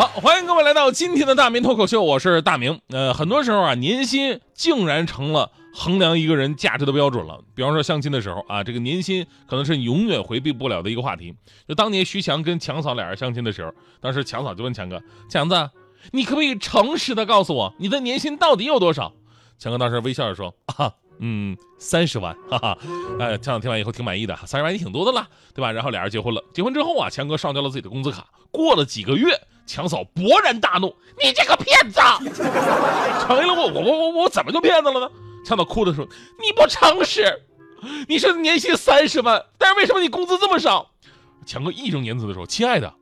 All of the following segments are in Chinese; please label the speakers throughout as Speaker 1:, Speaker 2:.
Speaker 1: 好，欢迎各位来到今天的大明脱口秀，我是大明。呃，很多时候啊，年薪竟然成了衡量一个人价值的标准了。比方说相亲的时候啊，这个年薪可能是你永远回避不了的一个话题。就当年徐强跟强嫂俩人相亲的时候，当时强嫂就问强哥：“强子，你可不可以诚实的告诉我，你的年薪到底有多少？”强哥当时微笑着说：“啊，嗯，三十万，哈哈。”哎，强嫂听完以后挺满意的，三十万也挺多的了，对吧？然后俩人结婚了。结婚之后啊，强哥上交了自己的工资卡。过了几个月。强嫂勃然大怒：“你这个骗子！” 成了我我我我我怎么就骗子了呢？强嫂哭着说：“你不诚实，你是年薪三十万，但是为什么你工资这么少？”强哥义正言辞的说：“亲爱的，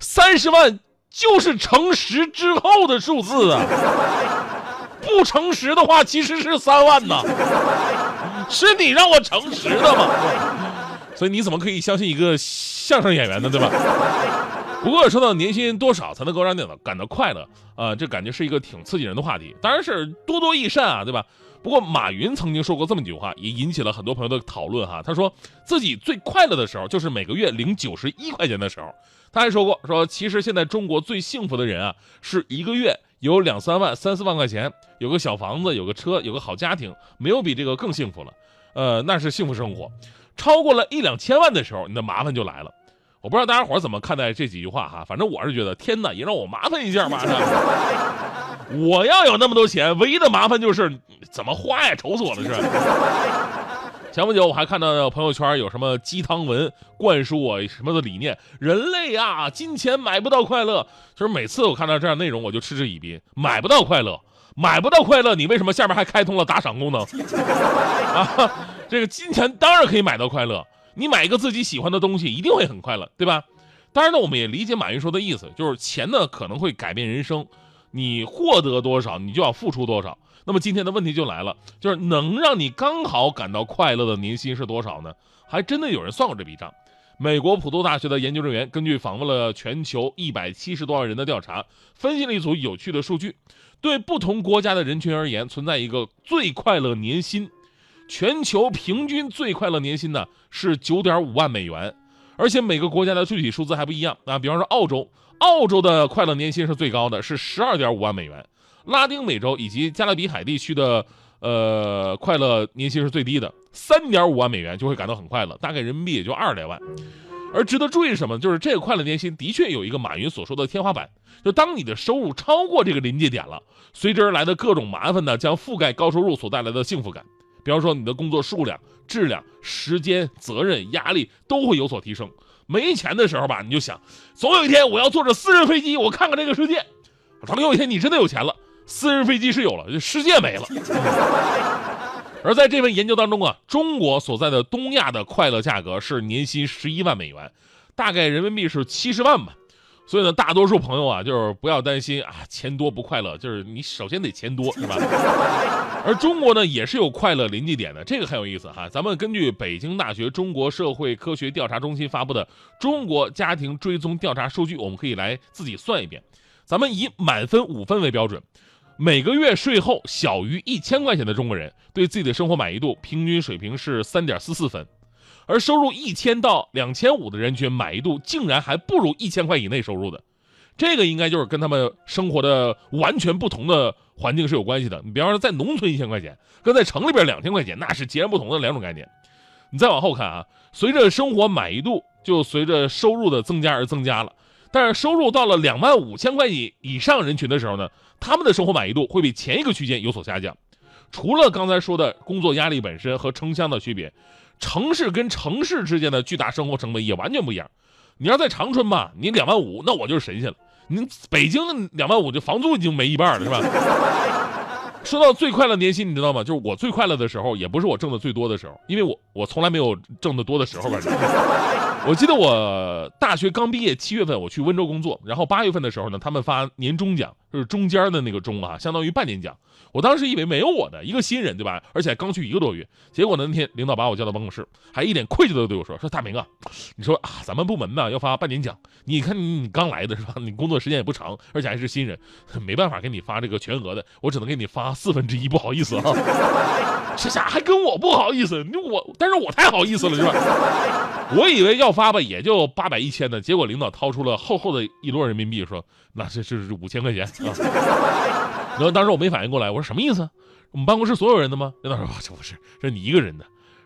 Speaker 1: 三十万就是诚实之后的数字啊，不诚实的话其实是三万呢，是你让我诚实的吗？所以你怎么可以相信一个相声演员呢？对吧？”不过说到年薪多少才能够让你感到快乐啊，这感觉是一个挺刺激人的话题，当然是多多益善啊，对吧？不过马云曾经说过这么一句话，也引起了很多朋友的讨论哈。他说自己最快乐的时候就是每个月领九十一块钱的时候。他还说过，说其实现在中国最幸福的人啊，是一个月有两三万、三四万块钱，有个小房子，有个车，有个好家庭，没有比这个更幸福了。呃，那是幸福生活。超过了一两千万的时候，你的麻烦就来了。我不知道大家伙怎么看待这几句话哈，反正我是觉得天哪，也让我麻烦一下嘛。我要有那么多钱，唯一的麻烦就是怎么花呀，愁死我了是。前不久我还看到朋友圈有什么鸡汤文灌输我什么的理念，人类啊，金钱买不到快乐。就是每次我看到这样内容，我就嗤之以鼻，买不到快乐，买不到快乐，你为什么下面还开通了打赏功能？啊，这个金钱当然可以买到快乐。你买一个自己喜欢的东西，一定会很快乐，对吧？当然呢，我们也理解马云说的意思，就是钱呢可能会改变人生，你获得多少，你就要付出多少。那么今天的问题就来了，就是能让你刚好感到快乐的年薪是多少呢？还真的有人算过这笔账。美国普渡大学的研究人员根据访问了全球一百七十多万人的调查，分析了一组有趣的数据，对不同国家的人群而言，存在一个最快乐年薪。全球平均最快乐年薪呢是九点五万美元，而且每个国家的具体数字还不一样啊。比方说澳洲，澳洲的快乐年薪是最高的，是十二点五万美元；拉丁美洲以及加勒比海地区的呃快乐年薪是最低的，三点五万美元就会感到很快乐，大概人民币也就二十来万。而值得注意什么？就是这个快乐年薪的确有一个马云所说的天花板，就当你的收入超过这个临界点了，随之而来的各种麻烦呢，将覆盖高收入所带来的幸福感。比方说，你的工作数量、质量、时间、责任、压力都会有所提升。没钱的时候吧，你就想，总有一天我要坐着私人飞机，我看看这个世界。等有一天你真的有钱了，私人飞机是有了，这世界没了。而在这份研究当中啊，中国所在的东亚的快乐价格是年薪十一万美元，大概人民币是七十万吧。所以呢，大多数朋友啊，就是不要担心啊，钱多不快乐，就是你首先得钱多，是吧？而中国呢，也是有快乐临界点的，这个很有意思哈。咱们根据北京大学中国社会科学调查中心发布的中国家庭追踪调查数据，我们可以来自己算一遍。咱们以满分五分为标准，每个月税后小于一千块钱的中国人，对自己的生活满意度平均水平是三点四四分。而收入一千到两千五的人群满意度竟然还不如一千块以内收入的，这个应该就是跟他们生活的完全不同的环境是有关系的。你比方说在农村一千块钱，跟在城里边两千块钱，那是截然不同的两种概念。你再往后看啊，随着生活满意度就随着收入的增加而增加了，但是收入到了两万五千块以以上人群的时候呢，他们的生活满意度会比前一个区间有所下降。除了刚才说的工作压力本身和城乡的区别。城市跟城市之间的巨大生活成本也完全不一样。你要在长春吧，你两万五，那我就是神仙了。你北京两万五，这房租已经没一半了，是吧？说到最快乐年薪，你知道吗？就是我最快乐的时候，也不是我挣的最多的时候，因为我我从来没有挣得多的时候吧。我记得我大学刚毕业，七月份我去温州工作，然后八月份的时候呢，他们发年终奖，就是中间的那个中啊，相当于半年奖。我当时以为没有我的一个新人，对吧？而且刚去一个多月。结果呢，那天领导把我叫到办公室，还一脸愧疚的对我说：“说大明啊，你说啊，咱们部门呢要发半年奖，你看你刚来的是吧？你工作时间也不长，而且还是新人，没办法给你发这个全额的，我只能给你发四分之一，不好意思啊。这下还跟我不好意思，你我，但是我太好意思了，是吧？我以为要发吧，也就八百一千的，结果领导掏出了厚厚的一摞人民币，说那这这是五千块钱啊。”然后当时我没反应过来，我说什么意思？我们办公室所有人的吗？领导说这不是，这是你一个人的。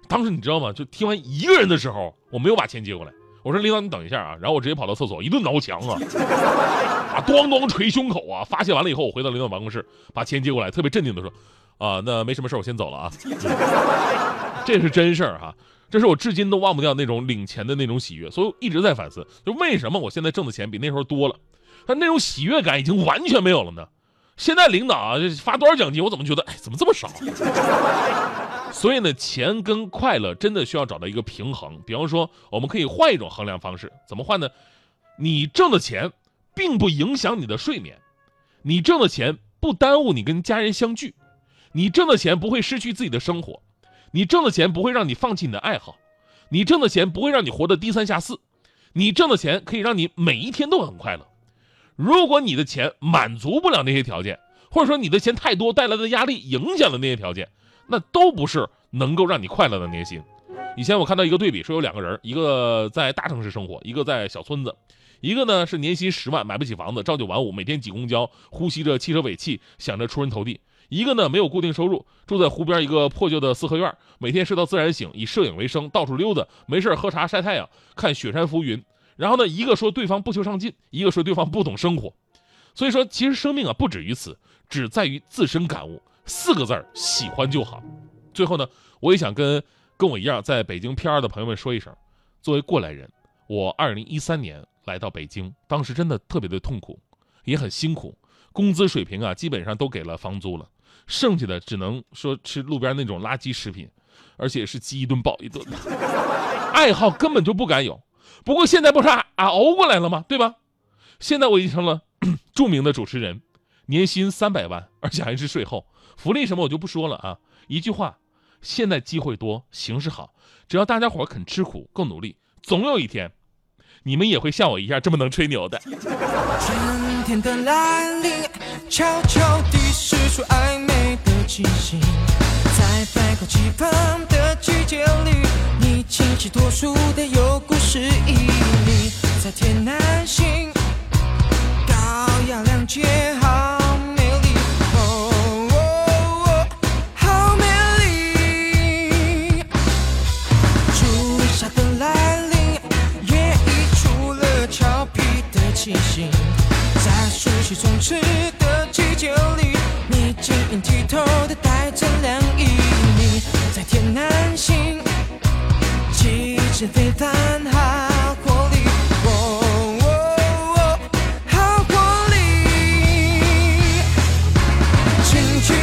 Speaker 1: 当时你知道吗？就听完一个人的时候，我没有把钱接过来。我说领导你等一下啊，然后我直接跑到厕所一顿挠墙啊，啊咣咣捶胸口啊。发泄完了以后，我回到领导办公室，把钱接过来，特别镇定的说啊，那没什么事我先走了啊。这是真事儿哈，这是我至今都忘不掉那种领钱的那种喜悦，所以一直在反思，就为什么我现在挣的钱比那时候多了，但那种喜悦感已经完全没有了呢？现在领导啊，发多少奖金，我怎么觉得，哎，怎么这么少？所以呢，钱跟快乐真的需要找到一个平衡。比方说，我们可以换一种衡量方式，怎么换呢？你挣的钱，并不影响你的睡眠；你挣的钱不耽误你跟家人相聚；你挣的钱不会失去自己的生活；你挣的钱不会让你放弃你的爱好；你挣的钱不会让你活得低三下四；你挣的钱可以让你每一天都很快乐。如果你的钱满足不了那些条件，或者说你的钱太多带来的压力影响了那些条件，那都不是能够让你快乐的年薪。以前我看到一个对比，说有两个人，一个在大城市生活，一个在小村子，一个呢是年薪十万买不起房子，朝九晚五，每天挤公交，呼吸着汽车尾气，想着出人头地；一个呢没有固定收入，住在湖边一个破旧的四合院，每天睡到自然醒，以摄影为生，到处溜达，没事喝茶晒太阳，看雪山浮云。然后呢，一个说对方不求上进，一个说对方不懂生活，所以说其实生命啊不止于此，只在于自身感悟。四个字儿，喜欢就好。最后呢，我也想跟跟我一样在北京 P 二的朋友们说一声，作为过来人，我二零一三年来到北京，当时真的特别的痛苦，也很辛苦，工资水平啊基本上都给了房租了，剩下的只能说吃路边那种垃圾食品，而且是饥一顿饱一顿的，爱好根本就不敢有。不过现在不是啊熬过来了吗？对吧？现在我已经成了 著名的主持人，年薪三百万，而且还是税后，福利什么我就不说了啊。一句话，现在机会多，形势好，只要大家伙肯吃苦、够努力，总有一天，你们也会像我一样这么能吹牛的。春天的来临，悄悄地释出暧昧气息，在百花齐放的季节里，你清新脱俗的有故事意义，在天南星，高雅亮洁好美丽，哦，好美丽。初夏的来临，也溢出了俏皮的气息，在暑气充斥的季节里，你剔透的带着凉意，你在天南星。气质非凡好活力，哦，好活力，轻轻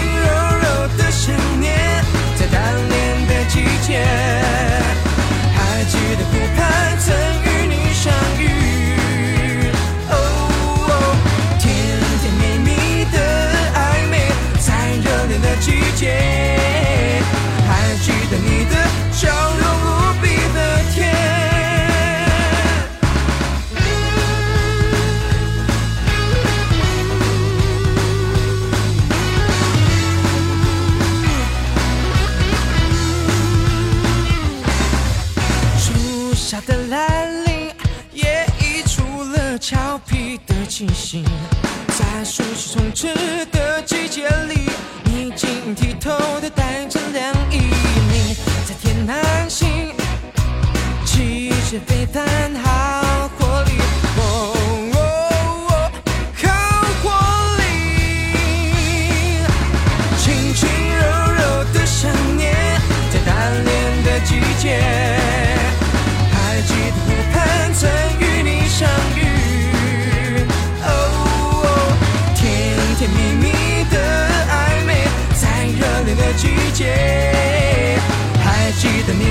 Speaker 1: 故事从的季节里你晶剔透的带着凉意你在天南星气质非凡好活力喔好活力轻轻柔柔的想念在单恋的季节。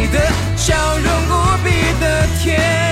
Speaker 1: 你的笑容无比的甜。